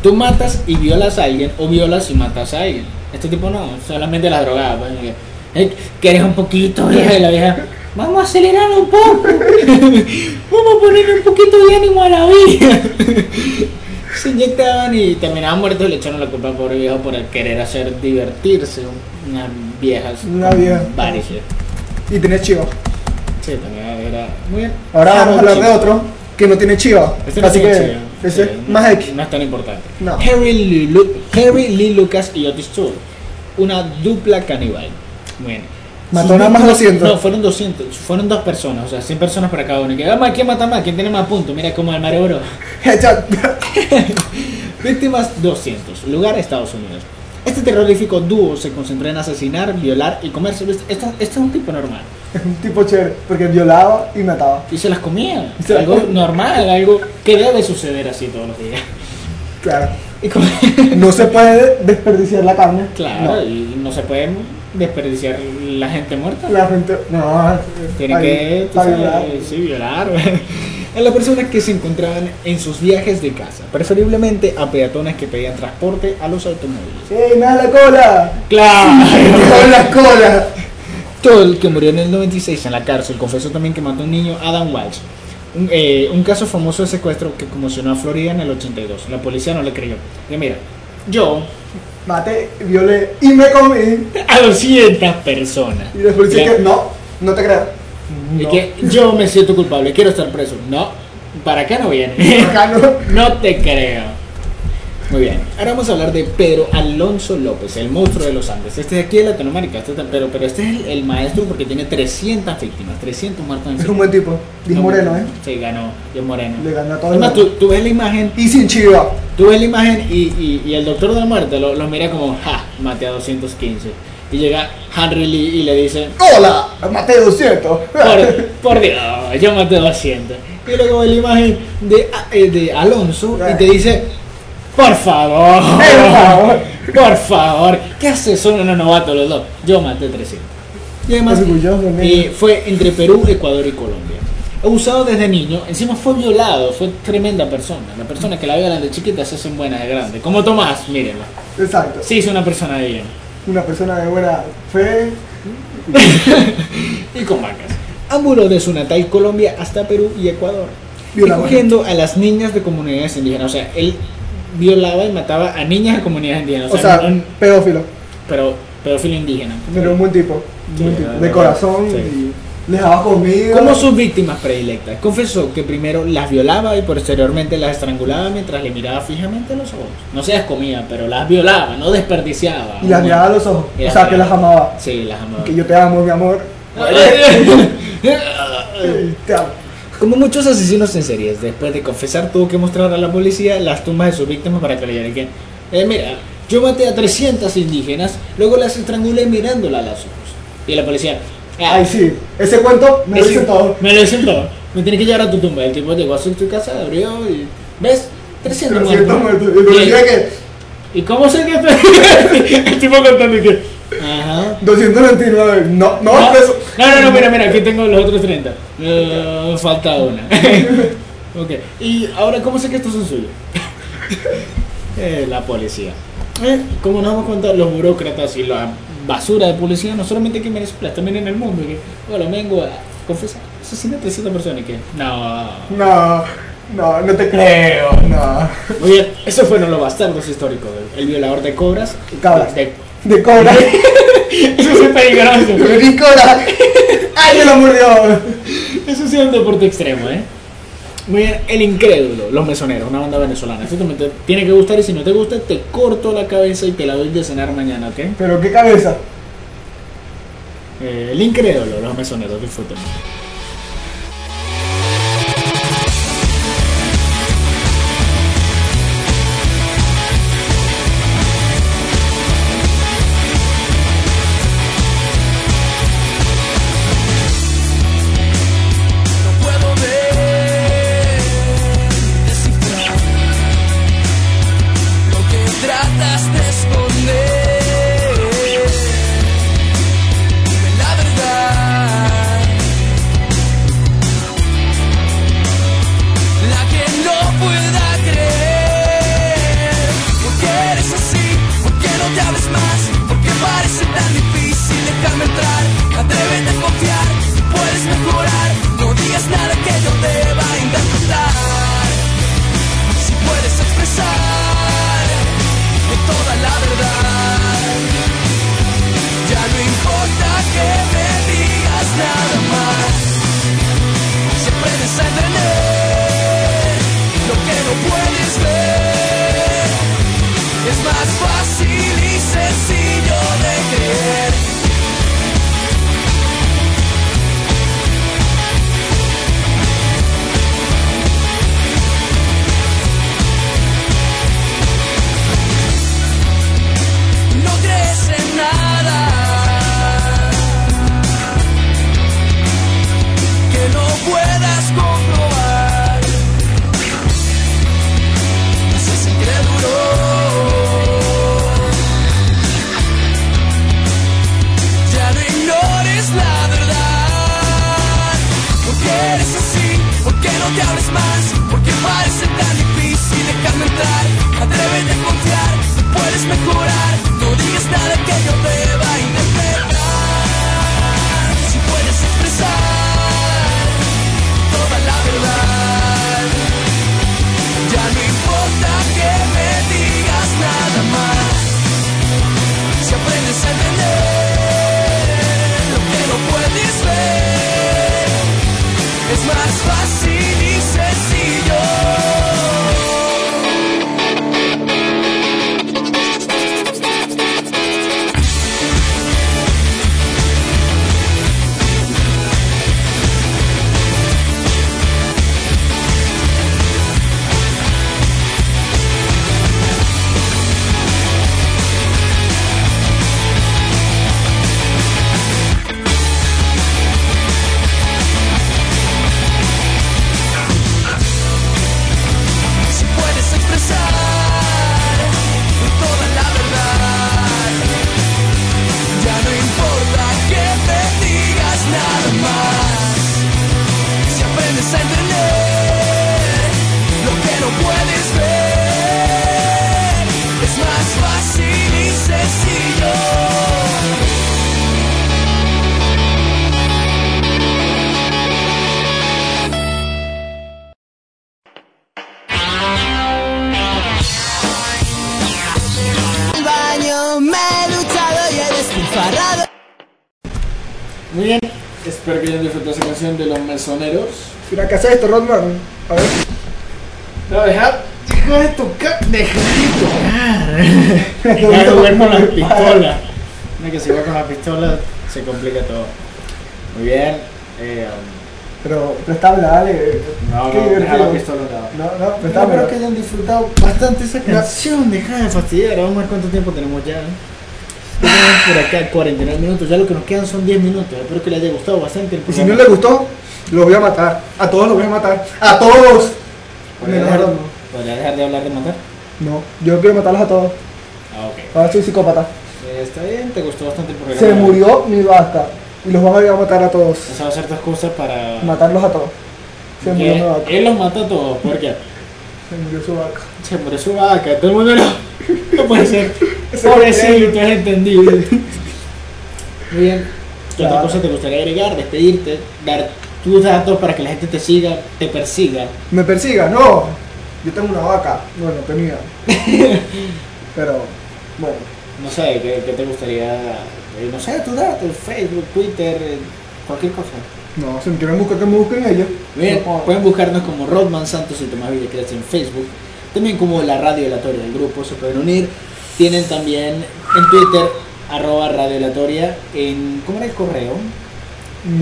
Tú matas y violas a alguien o violas y matas a alguien. Este tipo no, solamente la drogada. Pues, "Eh, ¿Quieres un poquito, vieja? Y la vieja, vamos a acelerar un poco. vamos a ponerle un poquito de ánimo a la vida. Se inyectaban y terminaban muertos y le echaron la culpa al pobre viejo por el querer hacer divertirse. Unas viejas. Una vieja. Y tienes chiva. Sí, también era muy bien. Ahora vamos a hablar de otro que no tiene chiva. Este no Así tiene que, chiva. ese es no- más X. No es tan importante. No. Harry, Lee, Lu- Harry Lee Lucas y Otis Toole. Una dupla caníbal. Bueno. Mató nada más víctimas- 200. No, fueron 200. Fueron dos personas. O sea, 100 personas para cada uno. Y que vamos, ¿quién mata más? ¿Quién tiene más puntos? Mira como el Mario Bros. Víctimas 200. Lugar Estados Unidos. Este terrorífico dúo se concentró en asesinar, violar y comerse. Este, este es un tipo normal. Es un tipo chévere, porque violaba y mataba. Y se las comía. Se algo normal, algo que debe suceder así todos los días. Claro. Y como- No se puede desperdiciar la carne. Claro, No. y no se puede desperdiciar la gente muerta. La gente. No, Tiene ahí, que sabes, violar. sí, violar. A las personas que se encontraban en sus viajes de casa, preferiblemente a peatones que pedían transporte a los automóviles. ¡Ey, me das la cola! ¡Claro! ¡Con la cola! Todo el que murió en el 96 en la cárcel confesó también que mató a un niño, Adam Walsh. Un, eh, un caso famoso de secuestro que conmocionó a Florida en el 82. La policía no le creyó. Y mira, yo Maté, violé y me comí. a 200 personas. Y después dice Ya. que no, no te creo. Y No. que yo me siento culpable, quiero estar preso. No, para acá no viene. Acá no. no te creo. Muy bien, ahora vamos a hablar de Pedro Alonso López, el monstruo de los Andes. Este de aquí de Latinoamérica, este, es- pero, pero este es el, el maestro porque tiene 300 víctimas, 300 muertos en Es un buen tipo. Diez No, Moreno, ¿eh? Sí, ganó, Dios Moreno. Le ganó a todo el Además, tú, tú ves la imagen, Y sin chiva. tú ves la imagen y, y- y el doctor de la muerte lo, lo mira como, ja, maté a 215. Y llega Henry Lee y le dice, ¡Hola! Maté 200. por, por Dios, yo maté 200. Y luego ve la imagen de, eh, de Alonso y te dice, por favor, Por favor. por favor, ¿qué haces? Son unos novatos los dos. Yo maté 300. Y además, Orgulloso, eh, fue entre Perú, Ecuador y Colombia. Abusado desde niño, encima fue violado, fue tremenda persona. La persona que la violan de chiquita se hacen buenas de grande. Como Tomás, mírenlo. Exacto. Sí, es una persona de bien. Una persona de buena fe. y con vacas. Ambuló de su natal Colombia hasta Perú y Ecuador, Violaba. recogiendo a las niñas de comunidades indígenas. O sea, él violaba y mataba a niñas de comunidades indígenas. O sea, no- pedófilo. pero pedófilo indígena. Pero un buen tipo. Sí, buen tipo. De verdad, corazón sí. y les daba comida. Como sus víctimas predilectas, confesó que primero las violaba y posteriormente las estrangulaba mientras le miraba fijamente a los ojos. No se las comía, pero las violaba, no desperdiciaba. Y las miraba a los ojos. O sea, que las amaba. Sí, las amaba. Que yo te amo, mi amor. Te amo. Como muchos asesinos en series, después de confesar tuvo que mostrar a la policía las tumbas de sus víctimas para que leyeran que, eh, mira, yo maté a 300 indígenas, luego las estrangulé mirándola a los ojos. Y la policía, "Ah, Ay, sí. Ese cuento me lo dicen todo. Me lo dicen todo. Me tienes que llevar a tu tumba. El tipo llegó a su casa, abrió y... ¿Ves? 300 300 muertos. muertos. Y el que ¿Y cómo sé que El tipo contando y que... Ajá. 299. No, no, No, no, no, no, mira, mira, aquí tengo los otros 30. Eh, falta una. ok, y ahora, ¿cómo sé que estos son suyos? Eh, la policía. Eh, como nos damos cuenta, los burócratas y la basura de policía, no solamente aquí en Venezuela, también en el mundo. Que, bueno, vengo a confesar, asesiné a 300 personas y que, no. No, no, no te creo. No. Muy bien, esos fueron los bastardos históricos. El violador de cobras. Cabras. De, De cobra. eso es peligroso. De cobra. Ay, me lo mordió. Eso sí es un deporte extremo, ¿eh? Muy bien, El Incrédulo, Los Mesoneros, una banda venezolana. Esto también te tiene que gustar y si no te gusta, te corto la cabeza y te la doy de cenar mañana, ¿ok? Pero qué cabeza. Eh, el Incrédulo, Los Mesoneros, disfruten. Mira, ¿qué haces esto, Rodman? A ver. No, deja, deja de tocar, deja de tocar. Deja de jugar con la pistola. No, que si va con la pistola se complica todo. Muy bien. Eh, Pero préstame, dale. no, Qué no, deja la pistola. No. No, no, No, espero que hayan disfrutado bastante esa canción. Deja de fastidiar. Vamos a ver cuánto tiempo tenemos ya. ¿eh? Tenemos por acá 49 minutos. Ya lo que nos quedan son 10 minutos. Espero que les haya gustado bastante el Y si no programa. le gustó, lo voy a matar. A todos los voy a matar. ¡A todos! ¿Podría dejar, podría dejar de hablar de matar? No, yo quiero matarlos a todos. Ah, ok. Ahora soy psicópata. Eh, está bien, te gustó bastante el programa. Se murió mi vaca. Y los van a ir a matar a todos. Esa va a ser tu excusa para. Matarlos a todos. Se murió mi vaca. él los mata a todos. ¿Por qué? Se murió su vaca. Se murió su vaca. Todo el mundo lo. No puede ser. Pobrecito, has entendido. Muy bien. ¿Qué otra cosa te gustaría agregar? Despedirte, dar tus datos para que la gente te siga, te persiga. ¿Me persiga? No. Yo tengo una vaca. Bueno, tenía. Pero, bueno. No sé, ¿qué, qué te gustaría? eh, no sé, tus datos, Facebook, Twitter, eh, cualquier cosa. No, si me quieren buscar, que me busquen ellos. Bien, No pueden buscarnos como Rodman Santos y Tomás Villacruz en Facebook. También como la radio aleatoria del grupo, se pueden unir. Tienen también en Twitter, arroba radio aleatoria, en, ¿cómo era el correo?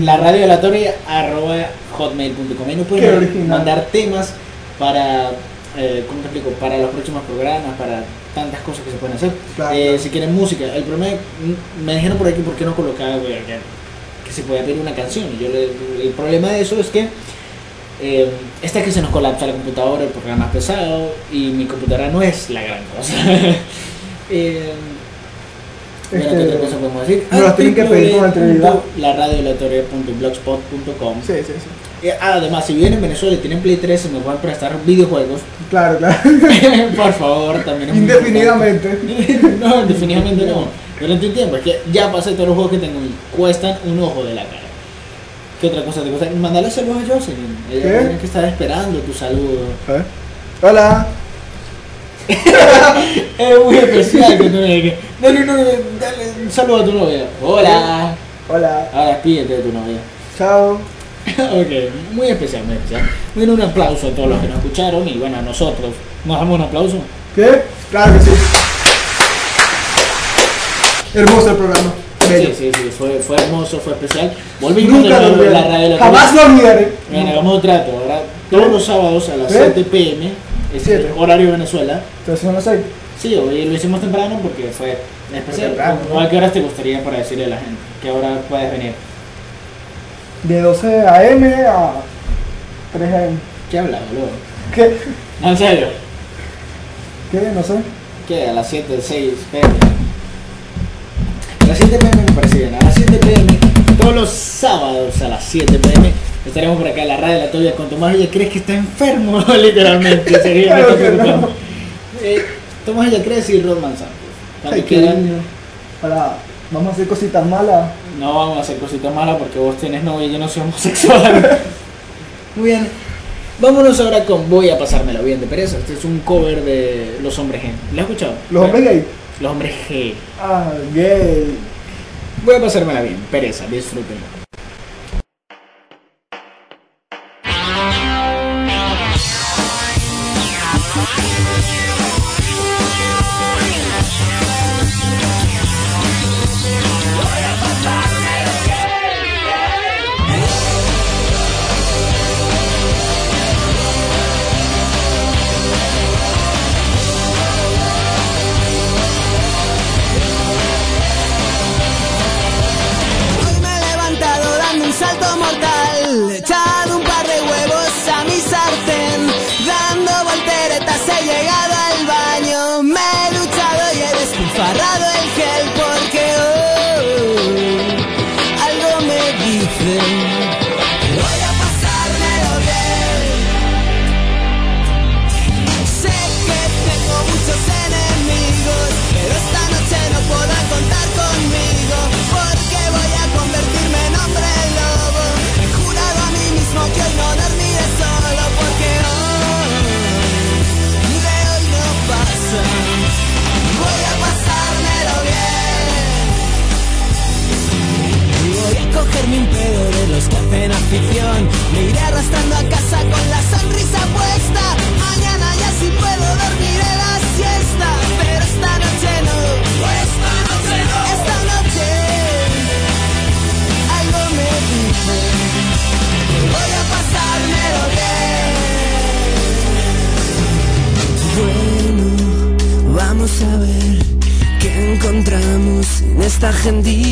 La radio aleatoria, arroba hotmail.com. Ahí nos pueden mandar temas para, eh, ¿cómo te explico? Para los próximos programas, para tantas cosas que se pueden hacer. Claro, Eh, claro. Si quieren música, el problema, me dijeron por aquí por qué no colocaba que, se podía pedir una canción. Yo le- el problema de eso es que eh, esta que se nos colapsa la computadora, el programa es pesado y mi computadora no es la gran cosa. eh, bueno, ¿qué Este, otra cosa podemos decir? nos tienen que pedir con anterioridad. laradioaleatoria.blogspot.com Sí, sí, sí. Eh, Además, si viven en Venezuela y tienen Play 3 y me pueden prestar videojuegos, Claro, claro. por favor, también es Indefinidamente. no, indefinidamente no. Durante un tiempo, es que ya pasé todos los juegos que tengo y cuestan un ojo de la cara. ¿Qué otra cosa te cuesta? Mandale saludos a Jocelyn. Ella ¿Qué? tiene que estar esperando tu saludo. A ver. Hola. Es muy especial que tú me digas. Dale, no, dale un saludo a tu novia. Hola. Hola. Ahora despídete de tu novia. Chao. ok, muy especial, muy especial. Bueno, un aplauso a todos los que nos escucharon y bueno, a nosotros. ¿Nos damos un aplauso? ¿Qué? Claro que sí. Hermoso el programa. Bello. Sí, sí, sí, fue, fue hermoso, fue especial. Volvimos Nunca de lo la olvidaré. radio de la Jamás lo olvidaré. Bien, hagamos un trato, ahora todos los sábados a las ¿Eh? 7 pm, es Siete. el horario Venezuela. Entonces son las seis. Sí, hoy lo hicimos temprano porque fue especial. temprano, ¿O ¿no? ¿A qué horas te gustaría para decirle a la gente? ¿Qué hora puedes venir? De 12 a.m. a 3 a.m. ¿Qué hablas, boludo? ¿Qué? En serio. ¿Qué? No sé. ¿Qué? A las 7, 6 pm. A las 7 pm me parece bien. A las 7 pm, todos los sábados a las 7 pm, estaremos por acá en la radio de la Toya con Tomás Villa. ¿Crees que está enfermo? Literalmente. Claro no. preocupando. Eh, Tomás Villa Cres y Rodman Santos. Ay, lindo. Para, vamos a hacer cositas malas. no vamos a hacer cositas malas porque vos tenés novia y yo no soy homosexual. Muy bien. Vámonos ahora con Voy a pasármelo bien de pereza. Este es un cover de Los Hombres G. ¿Lo has escuchado? Los hombres gay. Los Hombres G. Ah, gay. Voy a pasármela bien, pereza, disfrútenlo. En esta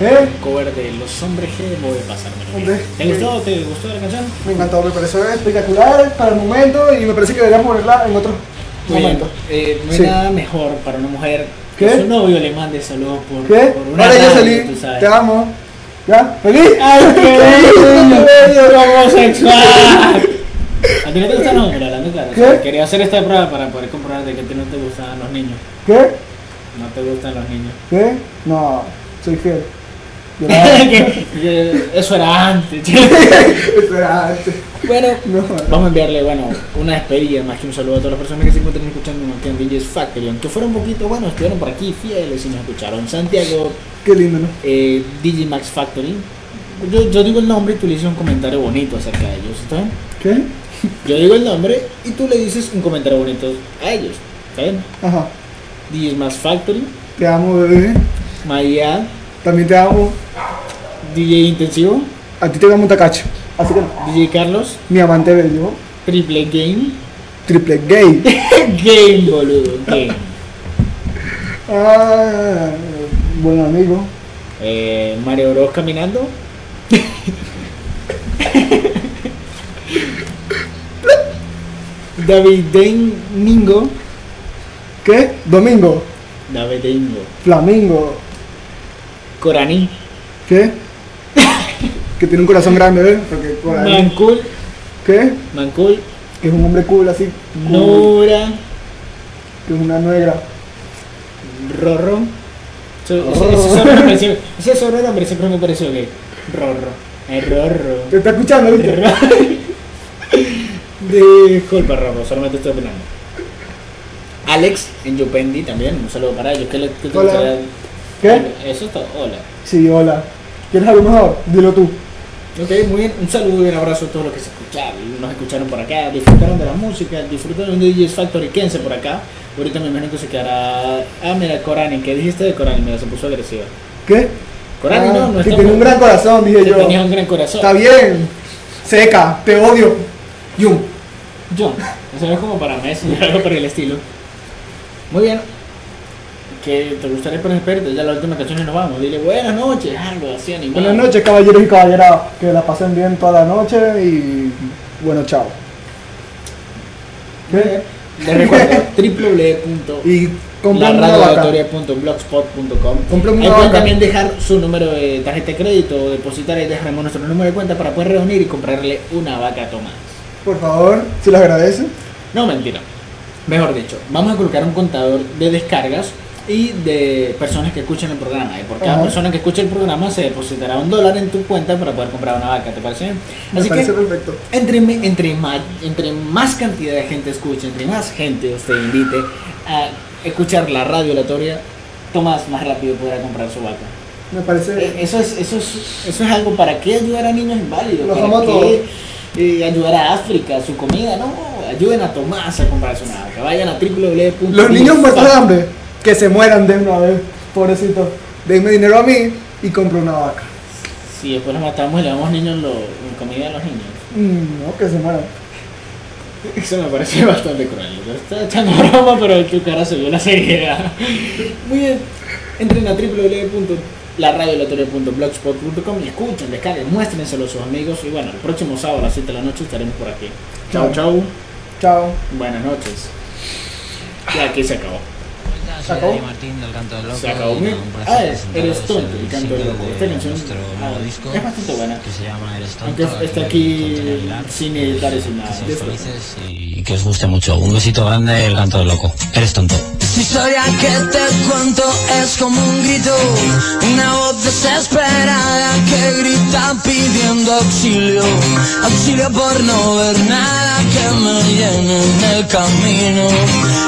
Un Cover de Los Hombres G. Voy a pasármelo. ¿Te gustó? ¿Te gustó la canción? Me encantó, me pareció espectacular para el momento y me parece que deberíamos ponerla en otro Muy bien. momento. Eh, no hay Sí. nada mejor para una mujer ¿Qué? que su novio le mande saludos por, ¿Qué? por una Ahora ya radio, salí, te amo. ¿Ya? ¿Feliz? ¡Ay, qué bello! ¡Homosexual! ¿A ti no te gustan los hombres? Hablando claro. O sea, quería hacer esta prueba para poder comprobar de que a ti no te gustan los niños. ¿Qué? No te gustan los niños. ¿Qué? No, soy fiel. Lloraba. Que- que Eso era antes. Eso era antes. bueno, No, vamos a enviarle, bueno, una despedida más que un saludo a todas las personas que se encuentran escuchando aquí en DJ's Factory. Aunque fueron un poquito, bueno, estuvieron por aquí fieles y nos escucharon. Santiago, Qué lindo, ¿no? eh, DJ Max Factory. Yo, yo digo el nombre y tú le dices un comentario bonito acerca de ellos, ¿está bien? ¿Qué? Yo digo el nombre y tú le dices un comentario bonito a ellos, ¿está bien? Ajá. DJ Max Factory, Te amo, bebé. María, También te amo. DJ Intensivo, A ti te amo Takachi. Así que, DJ Carlos, mi amante bello. Triple Game, Triple gay. Game, boludo, Game. Ah, buen amigo. Eh, Mario Bros caminando. David Mingo. ¿Qué? Domingo. David Dingo. Flamingo. Corani. ¿Qué? que tiene un corazón grande, ¿eh? Porque Corani- Mancul. ¿Qué? Mancul. Que es un hombre cool así. cool, Nora. Que es una negra. Rorro. Ese- ese- ese sobrenombre Ese siempre me pareció gay. Rorro. Eh, Rorro. ¿Te está escuchando, viste? Disculpa, Rorro, solamente estoy opinando. Alex en Yupendi también, un saludo para ellos. ¿Qué le, qué te Hola. gustaría- ¿Qué? Eso está, hola. Sí, hola. ¿Quieres algo mejor? Dilo tú. Ok, muy bien. Un saludo y un abrazo a todos los que se escucharon. Nos escucharon por acá, disfrutaron de la música, disfrutaron de DJ's Factory, quédense por acá. Ahorita me imagino que se quedará. Ah, mira, Corani, ¿qué dijiste de Corani? Mira, se puso agresiva. ¿Qué? Corani Ah, no, no que tiene un gran corazón, dije que yo. tenía un gran corazón. Está bien. Seca, te odio. Yum. John, eso es como para Messi, algo por el estilo. Muy bien. ¿Qué te gustaría poner espérate? Ya la última canción y nos vamos. Dile buenas noches, algo así animado. Buenas noches, caballeros y caballeras. Que la pasen bien toda la noche y bueno, chao. ¿Qué? Les recuerdo www. Y pueden también dejar su número de tarjeta de crédito o depositar y dejaremos nuestro número de cuenta para poder reunir y comprarle una vaca a Tomás. Por favor, si les agradece. No, mentira. Mejor dicho, vamos a colocar un contador de descargas y de personas que escuchen el programa. Y por cada Ajá. persona que escuche el programa se depositará un dólar en tu cuenta para poder comprar una vaca. ¿Te parece bien? Me Así parece que perfecto. entre, entre, más, entre más cantidad de gente escuche, entre más gente usted invite a escuchar la radio aleatoria, Tomás más rápido podrá comprar su vaca. Me parece. Eh, Eso es, eso es, eso es algo para qué ayudar a niños inválidos, Los amo qué eh, ayudar a África, su comida, no, ayuden a Tomás a comprarse una vaca. Vayan a www. Los niños muertos de hambre, que se mueran de una vez, pobrecito. Denme dinero a mí y compro una vaca. Si después los matamos y le damos niños lo, comida a los niños. Mm, no, que se mueran. Eso me parece bastante cruel. Está echando broma, pero tu cara se vio la seriedad. Muy bien. Entren a www.laradioaleatoria.blogspot.com y escuchen, descarguen, muéstrenselo a sus amigos. Y bueno, el próximo sábado a las 7 de la noche estaremos por aquí. Chao, chao. Chao. Buenas noches. Ya aquí se acabó. ¿Se acabó? Martín del Canto del Loco. Se acabó. placer Ah, es- eres tonto, el canto del loco. Esta canción ah, disco es bastante buena. que se llama Eres Tonto. Aunque está aquí sin editar y sin nada. Que seáis felices y que os guste mucho. Un besito grande, El Canto del Loco. Eres Tonto. Esta historia que te cuento es como un grito, una voz desesperada que grita pidiendo auxilio, auxilio por no ver nada que me llene en el camino,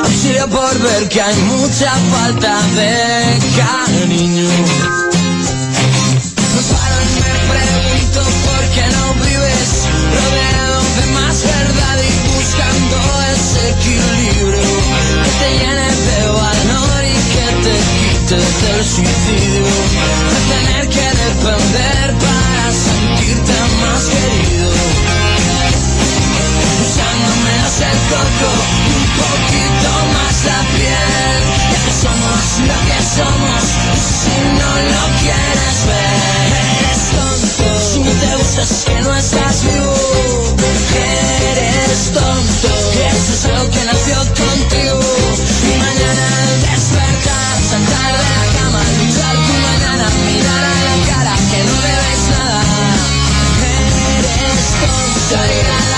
auxilio por ver que hay mucha falta de cariño. Me me pregunto no vives más verdad buscando ese equilibrio te llene de valor y que te quite del suicidio. De tener que depender para sentirte más querido. Usándome el coco un poquito más la piel. Ya que somos lo que somos, si no lo quieres ver, eres tonto. Si no te gusta es que no estás vivo, eres tonto. Eso es lo que nació contigo. Y mañana al despertar, saltar de la cama, luchar tu mañana, mirar a la cara que no debes nada. Eres tonto.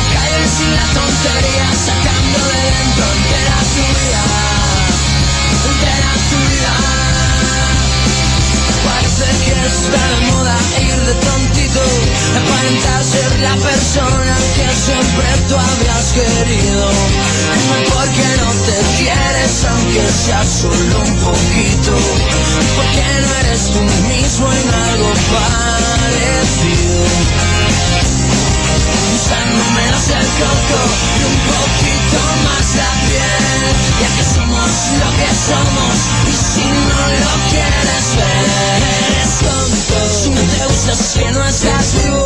Mismo en algo parecido? Usándome el coco y un poquito más la piel Ya que somos lo que somos y si no lo quieres ver Eres tonto, si no te gusta es que no estás vivo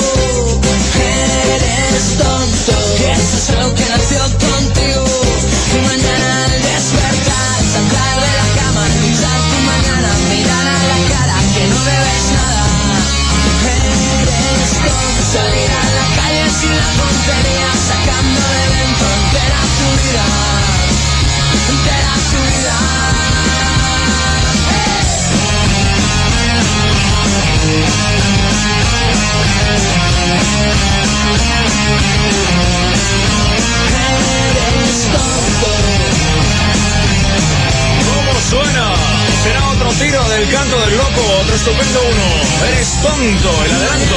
Eres tonto, eso es lo que nació contigo sin la tontería Sacando de dentro entera tu vida Entera tu vida Eres tonto ¿Cómo suena? Será otro tiro del canto del loco, otro estupendo uno. Eres tonto, el adelanto.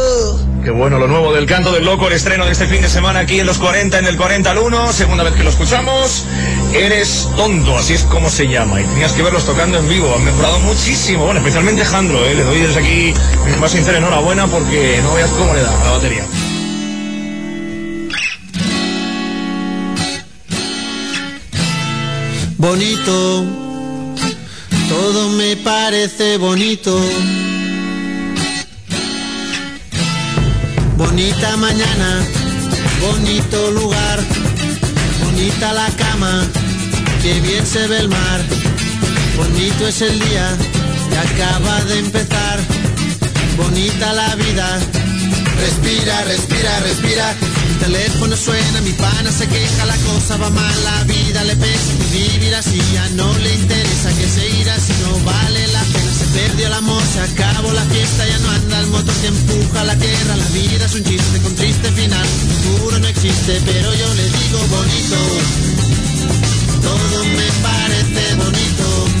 bueno, lo nuevo del canto del loco, el estreno de este fin de semana aquí en los 40, en el 40 al 1, segunda vez que lo escuchamos. Eres tonto, así es como se llama. Y tenías que verlos tocando en vivo, han mejorado muchísimo. Bueno, especialmente Jandro, ¿eh? le doy desde aquí mi más sincera enhorabuena porque no veas cómo le da a la batería. bonito, todo me parece bonito. Bonita mañana, bonito lugar, bonita la cama, que bien se ve el mar. Bonito es el día que acaba de empezar, bonita la vida. Respira, respira, respira. Mi teléfono suena, mi pana se queja, la cosa va mal, la vida le pesa. Vivir así ya no le interesa, que se irá si no vale la pena. Perdió el amor, se acabó la fiesta, ya no anda el motor que empuja la tierra. La vida es un chiste con triste final, futuro no existe, pero yo le digo bonito. Todo me parece. Bonito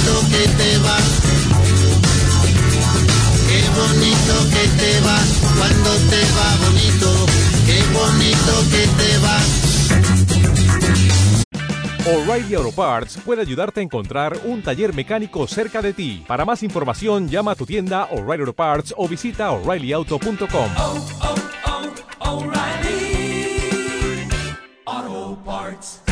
Bonito que te va. Qué bonito que te va cuando te va bonito, qué bonito que te va. O'Reilly Auto Parts puede ayudarte a encontrar un taller mecánico cerca de ti. Para más información, llama a tu tienda O'Reilly Auto Parts o visita oreillyauto.com. O'Reilly Auto Parts.